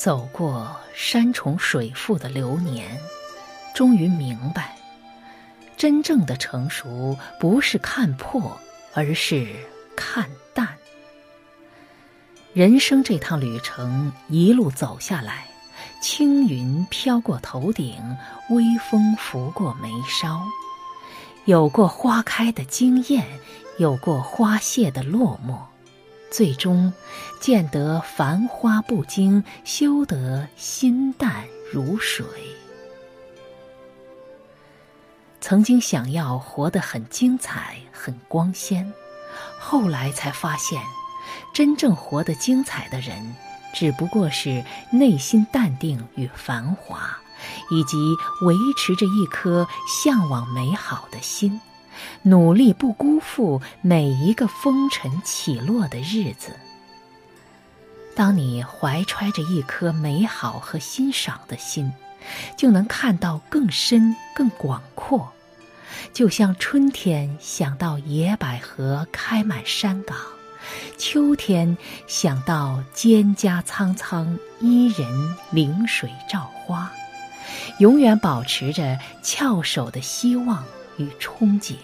走过山重水复的流年，终于明白，真正的成熟不是看破，而是看淡。人生这趟旅程，一路走下来，青云飘过头顶，微风拂过眉梢，有过花开的惊艳，有过花谢的落寞，最终见得繁花不惊，修得心淡如水。曾经想要活得很精彩、很光鲜，后来才发现。真正活得精彩的人，只不过是内心淡定与繁华，以及维持着一颗向往美好的心，努力不辜负每一个风尘起落的日子。当你怀揣着一颗美好和欣赏的心，就能看到更深、更广阔。就像春天想到野百合开满山岗。秋天想到蒹葭苍苍，伊人临水照花，永远保持着翘首的希望与憧憬。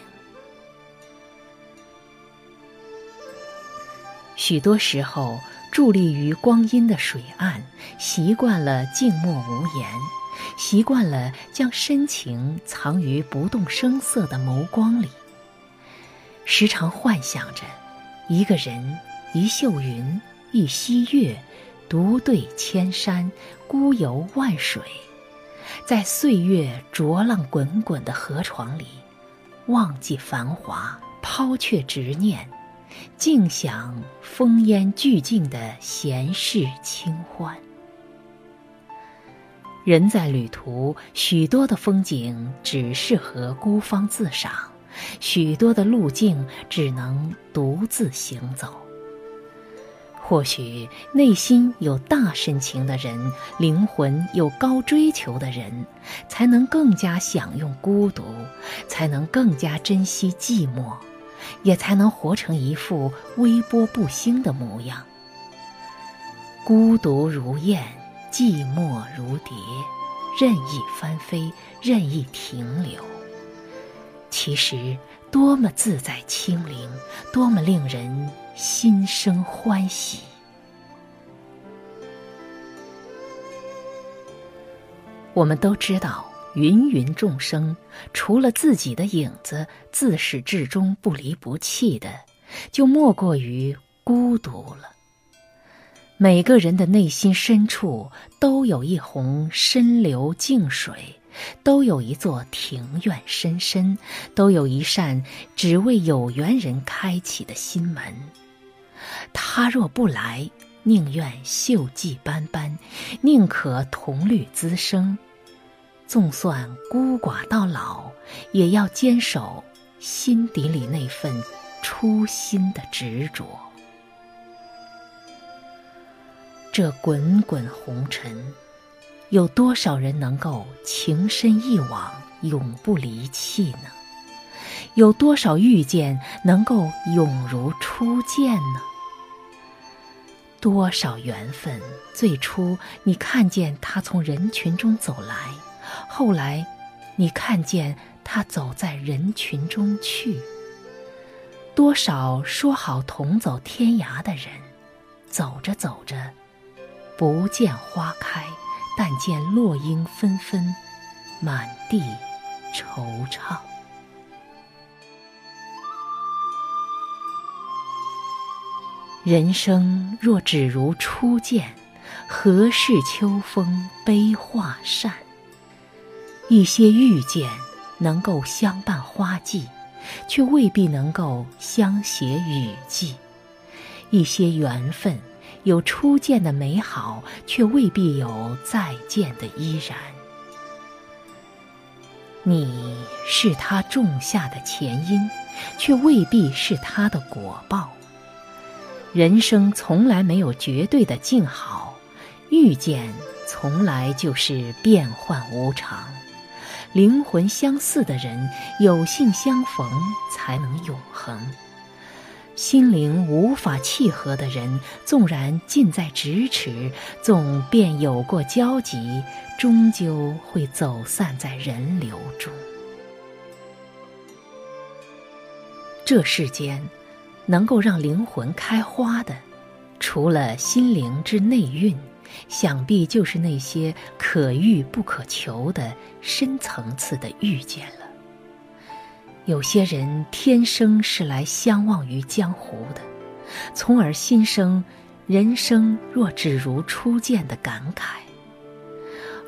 许多时候，伫立于光阴的水岸，习惯了静默无言，习惯了将深情藏于不动声色的眸光里，时常幻想着。一个人，一袖云，一溪月，独对千山，孤游万水，在岁月浊浪滚滚的河床里，忘记繁华，抛却执念，静享风烟俱尽的闲适清欢。人在旅途，许多的风景只适合孤芳自赏。许多的路径只能独自行走。或许内心有大深情的人，灵魂有高追求的人，才能更加享用孤独，才能更加珍惜寂寞，也才能活成一副微波不兴的模样。孤独如燕，寂寞如蝶，任意翻飞，任意停留。其实，多么自在清灵，多么令人心生欢喜。我们都知道，芸芸众生，除了自己的影子自始至终不离不弃的，就莫过于孤独了。每个人的内心深处，都有一泓深流静水。都有一座庭院深深，都有一扇只为有缘人开启的心门。他若不来，宁愿锈迹斑斑，宁可铜绿滋生。纵算孤寡到老，也要坚守心底里那份初心的执着。这滚滚红尘。有多少人能够情深一往，永不离弃呢？有多少遇见能够永如初见呢？多少缘分，最初你看见他从人群中走来，后来你看见他走在人群中去。多少说好同走天涯的人，走着走着，不见花开。但见落英纷纷，满地惆怅。人生若只如初见，何事秋风悲画扇？一些遇见能够相伴花季，却未必能够相携雨季；一些缘分。有初见的美好，却未必有再见的依然。你是他种下的前因，却未必是他的果报。人生从来没有绝对的静好，遇见从来就是变幻无常。灵魂相似的人，有幸相逢才能永恒。心灵无法契合的人，纵然近在咫尺，纵便有过交集，终究会走散在人流中。这世间，能够让灵魂开花的，除了心灵之内蕴，想必就是那些可遇不可求的深层次的遇见了。有些人天生是来相忘于江湖的，从而心生“人生若只如初见”的感慨；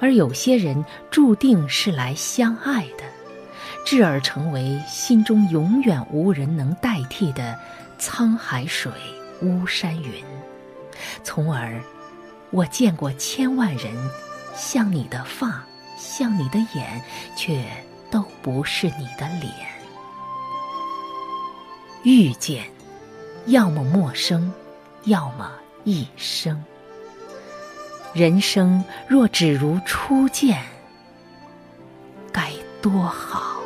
而有些人注定是来相爱的，至而成为心中永远无人能代替的沧海水、巫山云。从而，我见过千万人，像你的发，像你的眼，却都不是你的脸。遇见，要么陌生，要么一生。人生若只如初见，该多好。